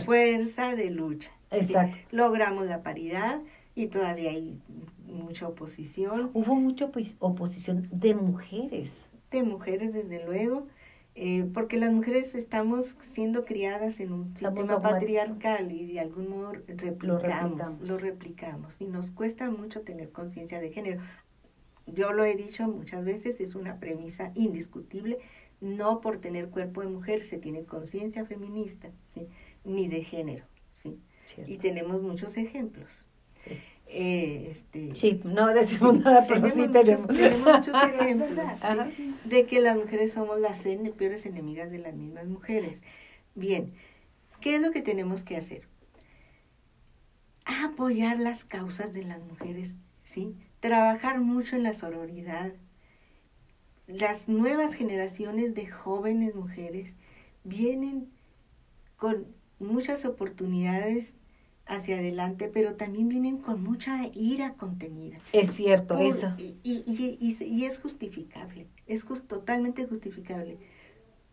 fuerza. de lucha. Exacto. logramos la paridad y todavía hay mucha oposición. Hubo mucha oposición de mujeres. De mujeres, desde luego. Eh, porque las mujeres estamos siendo criadas en un sistema patriarcal y de algún modo replicamos, lo replicamos, y nos cuesta mucho tener conciencia de género. Yo lo he dicho muchas veces, es una premisa indiscutible, no por tener cuerpo de mujer se tiene conciencia feminista, ¿sí? ni de género. ¿sí? Y tenemos muchos ejemplos. Eh, este, sí, no decimos nada, pero sí tenemos. muchos ejemplos de que las mujeres somos las peores enemigas de las mismas mujeres. Bien, ¿qué es lo que tenemos que hacer? Apoyar las causas de las mujeres, ¿sí? Trabajar mucho en la sororidad. Las nuevas generaciones de jóvenes mujeres vienen con muchas oportunidades hacia adelante, pero también vienen con mucha ira contenida. Es cierto, eso. Y, y, y, y, es justificable, es totalmente justificable.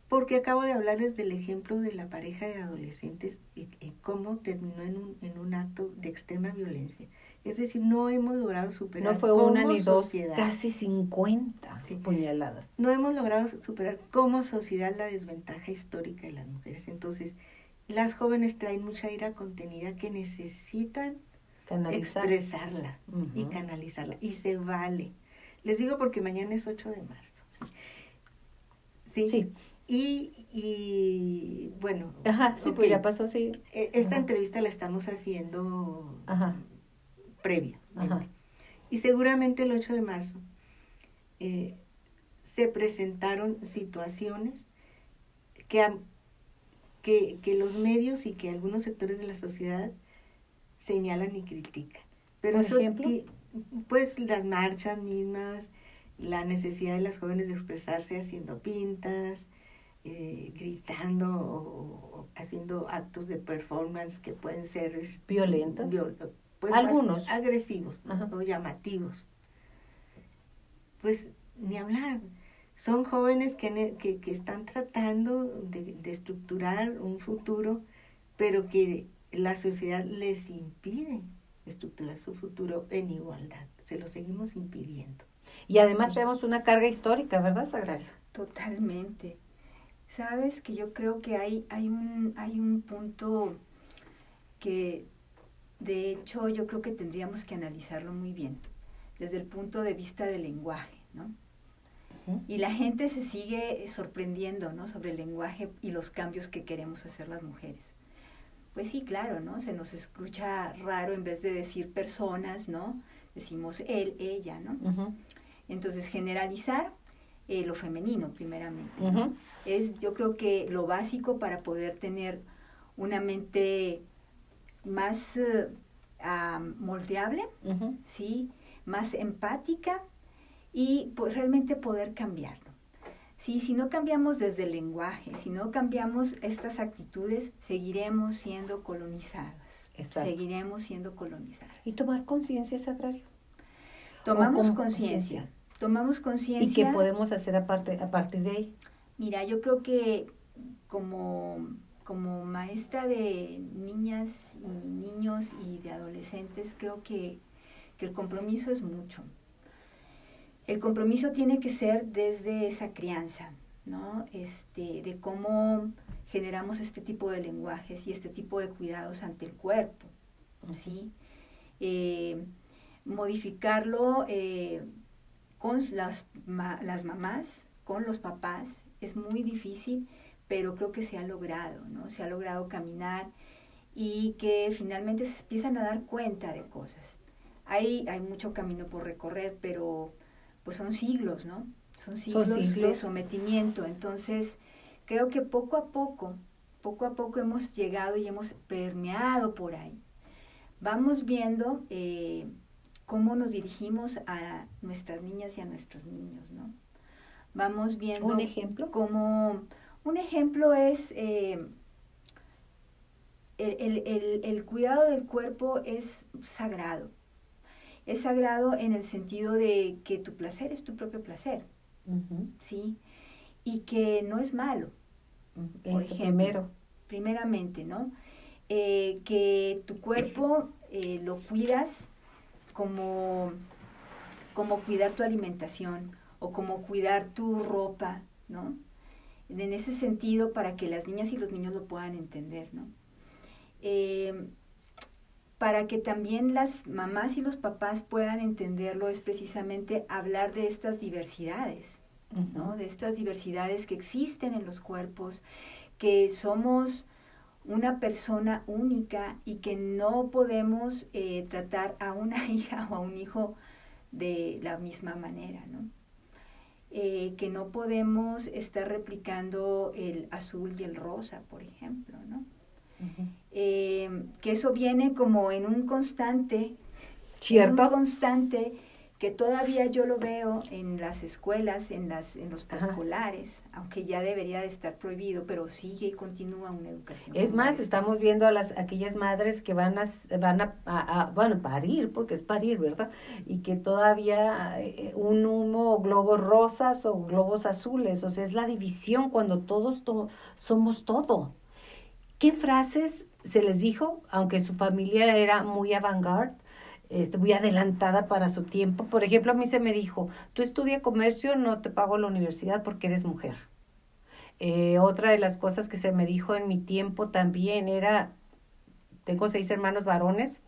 Porque acabo de hablarles del ejemplo de la pareja de adolescentes y, cómo terminó en un, en un acto de extrema violencia. Es decir, no hemos logrado superar. No fue una ni dos, casi 50 puñaladas. No hemos logrado superar como sociedad la desventaja histórica de las mujeres. Entonces, las jóvenes traen mucha ira contenida que necesitan expresarla y canalizarla. Y se vale. Les digo porque mañana es 8 de marzo. Sí. sí. Y, y bueno. Ajá, sí, pues ya pasó, sí. E, esta entrevista la estamos haciendo Ajá. previa. Y seguramente el 8 de marzo eh, se presentaron situaciones que que, que los medios y que algunos sectores de la sociedad señalan y critican. Pero ¿Por ejemplo? pues las marchas mismas, la necesidad de las jóvenes de expresarse haciendo pintas, eh, gritando o, haciendo actos de performance que pueden ser violentos, pues, algunos agresivos o llamativos. Pues ni hablar son jóvenes que, que, que están tratando de, de, estructurar un futuro, pero que la sociedad les impide estructurar su futuro en igualdad. Se lo seguimos impidiendo. Y además tenemos una carga histórica, ¿verdad, Sagrario? Totalmente. Sabes que yo creo que hay, hay, un, hay un punto que, de hecho, yo creo que tendríamos que analizarlo muy bien, desde el punto de vista del lenguaje, ¿no? Y la gente se sigue sorprendiendo, ¿no? Sobre el lenguaje y los cambios que queremos hacer las mujeres. Pues sí, claro, ¿no? Se nos escucha raro en vez de decir personas, ¿no? Decimos él, ella, ¿no? Entonces, generalizar eh, lo femenino, primeramente. Es, yo creo que lo básico para poder tener una mente más eh, moldeable, ¿sí? Más empática y pues, realmente poder cambiarlo. Sí, si no cambiamos desde el lenguaje, si no cambiamos estas actitudes, seguiremos siendo colonizadas. Seguiremos siendo colonizadas. ¿Y tomar conciencia, Sagrario? Tomamos conciencia. Tomamos conciencia. ¿Y qué podemos hacer a, a partir de ahí? Mira, yo creo que como, como maestra de niñas y niños y de adolescentes, creo que, que el compromiso es mucho. El compromiso tiene que ser desde esa crianza, ¿no? Este, de cómo generamos este tipo de lenguajes y este tipo de cuidados ante el cuerpo, ¿sí? Eh, modificarlo eh, con las, las mamás, con los papás, es muy difícil, pero creo que se ha logrado, ¿no? Se ha logrado caminar y que finalmente se empiezan a dar cuenta de cosas. Hay, hay mucho camino por recorrer, pero pues son siglos, ¿no? Son siglos, de sometimiento. Entonces, creo que poco a poco, poco a poco hemos llegado y hemos permeado por ahí. Vamos viendo eh, cómo nos dirigimos a nuestras niñas y a nuestros niños, ¿no? Vamos viendo... ¿Un ejemplo? Como, un ejemplo es... Eh, el, el, el cuidado del cuerpo es sagrado es sagrado en el sentido de que tu placer es tu propio placer, ¿sí? Y que no es malo, por ejemplo. Primero. Primeramente, ¿no? Eh, que tu cuerpo eh, lo cuidas como, como cuidar tu alimentación o como cuidar tu ropa, ¿no? En ese sentido, para que las niñas y los niños lo puedan entender, ¿no? Eh, para que también las mamás y los papás puedan entenderlo es precisamente hablar de estas diversidades, ¿no? De estas diversidades que existen en los cuerpos, que somos una persona única y que no podemos eh, tratar a una hija o a un hijo de la misma manera, ¿no? Eh, que no podemos estar replicando el azul y el rosa, por ejemplo, ¿no? Eh, que eso viene como en un constante, ¿Cierto? un constante que todavía yo lo veo en las escuelas, en, las, en los preescolares, aunque ya debería de estar prohibido, pero sigue y continúa una educación. Es más, estamos viendo a las aquellas madres que van a, van a, a, bueno, parir, porque es parir, ¿verdad? Y que todavía eh, un humo, globos rosas o globos azules, o sea, es la división cuando todos somos todo. ¿Qué frases se les dijo, aunque su familia era muy avant-garde? este, muy adelantada para su tiempo. Por ejemplo, a mí se me dijo, tú estudia comercio, no te pago la universidad porque eres mujer. Eh, otra de las cosas que se me dijo en mi tiempo también era, tengo seis hermanos varones,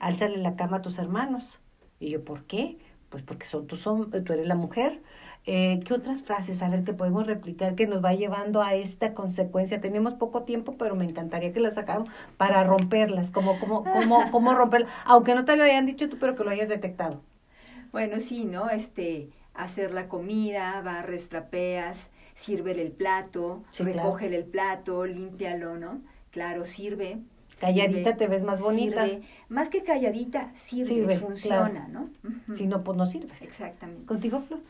álzale la cama a tus hermanos. Y yo, ¿por qué? Pues porque son, son, tú eres la mujer. Eh, ¿Qué otras frases, a ver, que podemos replicar que nos va llevando a esta consecuencia? Tenemos poco tiempo, pero me encantaría que las sacáramos para romperlas, como, como, como, como romperlas, aunque no te lo hayan dicho tú, pero que lo hayas detectado. Bueno, sí, ¿no? Este, hacer la comida, barres, trapeas, sírvele el plato, sí, recógele el plato, límpialo, ¿no? Claro, sirve. Calladita te ves más bonita. Más que calladita, sirve, funciona, ¿no? Si no, pues no sirves. Exactamente. ¿Contigo, Flor?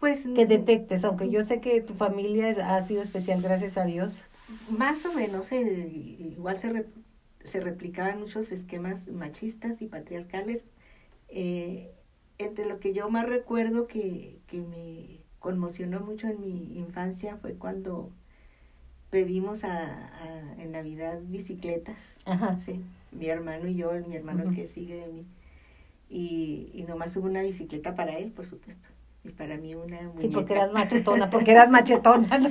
Pues que detectes, aunque yo sé que tu familia ha sido especial, gracias a Dios. Más o menos, eh, igual se, se replicaban muchos esquemas machistas y patriarcales. Eh, entre lo que yo más recuerdo que, que me conmocionó mucho en mi infancia fue cuando pedimos a, en Navidad bicicletas. Ajá. Sí, mi hermano y yo, mi hermano el que sigue de mí. Y, y nomás hubo una bicicleta para él, por supuesto y para mí una muñeca. Sí, porque eras machetona, porque eras machetona. No,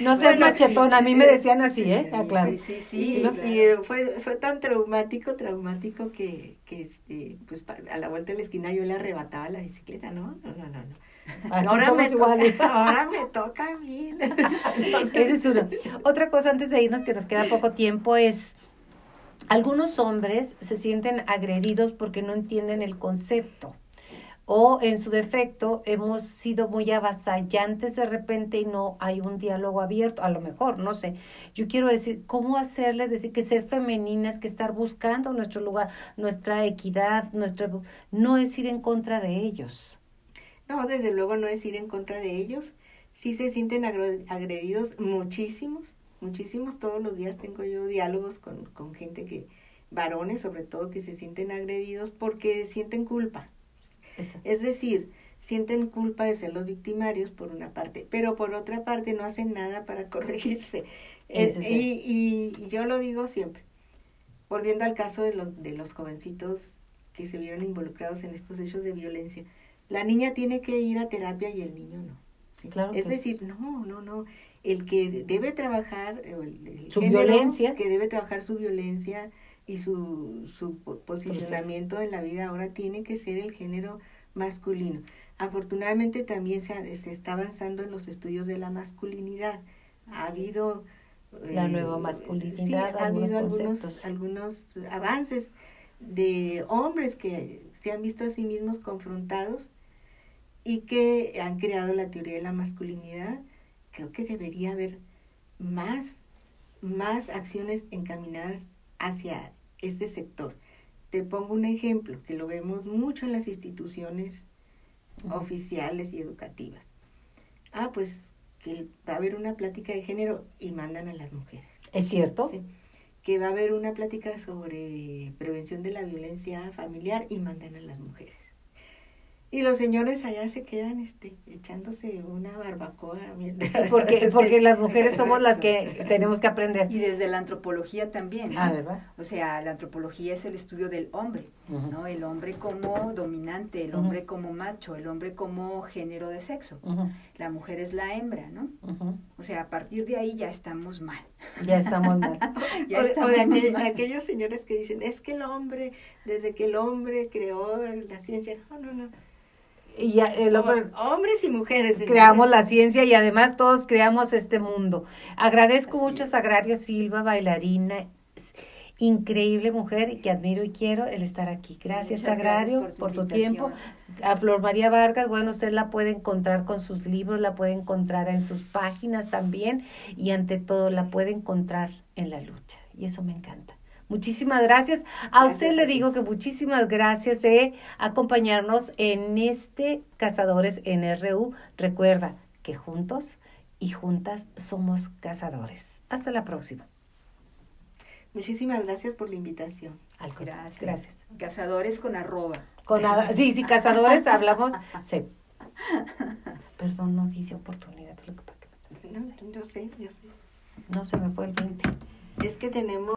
no seas machetona, a mí me decían así, ¿eh? Ah, claro. Sí, sí, sí. Y, eh, fue, fue tan traumático, traumático que, que este, pues a la vuelta de la esquina yo le arrebataba la bicicleta, ¿no? No, no, no. Ahora me, toca, ahora me toca a mí. Esa es una. Otra cosa antes de irnos, que nos queda poco tiempo, es algunos hombres se sienten agredidos porque no entienden el concepto o en su defecto hemos sido muy avasallantes de repente y no hay un diálogo abierto, a lo mejor, no sé. Yo quiero decir, ¿cómo hacerle decir que ser femeninas, que estar buscando nuestro lugar, nuestra equidad, nuestra no es ir en contra de ellos? No, desde luego no es ir en contra de ellos. Sí se sienten agredidos muchísimos, muchísimos. Todos los días tengo yo diálogos con, con gente que, varones sobre todo, que se sienten agredidos porque sienten culpa es decir, sienten culpa de ser los victimarios por una parte, pero por otra parte no hacen nada para corregirse. y, y, yo lo digo siempre, volviendo al caso de los, de los jovencitos que se vieron involucrados en estos hechos de violencia, la niña tiene que ir a terapia y el niño no. Claro es decir, no, no, no. El que debe trabajar su violencia, que debe trabajar su violencia, y su, su posicionamiento en la vida ahora tiene que ser el género masculino. Afortunadamente también se, se está avanzando en los estudios de la masculinidad. Ha habido... La nueva eh, masculinidad. ha habido algunos, algunos avances de hombres que se han visto a sí mismos confrontados y que han creado la teoría de la masculinidad. Creo que debería haber más, más acciones encaminadas hacia este sector. Te pongo un ejemplo que lo vemos mucho en las instituciones oficiales y educativas. Ah, pues que va a haber una plática de género y mandan a las mujeres. ¿Es cierto? Sí. Que va a haber una plática sobre prevención de la violencia familiar y mandan a las mujeres. Y los señores allá se quedan este, echándose una barbacoa. porque, porque las mujeres somos las que tenemos que aprender. Y desde la antropología también. Ah, ¿verdad? O sea, la antropología es el estudio del hombre, ¿no? El hombre como dominante, el hombre como macho, el hombre como género de sexo. La mujer es la hembra, ¿no? O sea, a partir de ahí ya estamos mal. Ya estamos mal. ya o, de aquellos señores que dicen, es que el hombre, desde que el hombre creó la ciencia, no, no, no y el hombres y mujeres creamos la ciencia y además todos creamos este mundo agradezco mucho a Sagrario Silva bailarina increíble mujer y que admiro y quiero el estar aquí gracias Sagrario por tu, tiempo a Flor María Vargas bueno usted la puede encontrar con sus libros la puede encontrar en sus páginas también y ante todo la puede encontrar en la lucha y eso me encanta Muchísimas gracias. A usted le digo que muchísimas gracias de acompañarnos en este Cazadores NRU. Recuerda que juntos y juntas somos cazadores. Hasta la próxima. Muchísimas gracias por la invitación. gracias. gracias. Cazadores con arroba. Con sí, sí, cazadores hablamos. Sí. Perdón, no di oportunidad. No, yo sé, yo sé. No se me fue el 20. Es que tenemos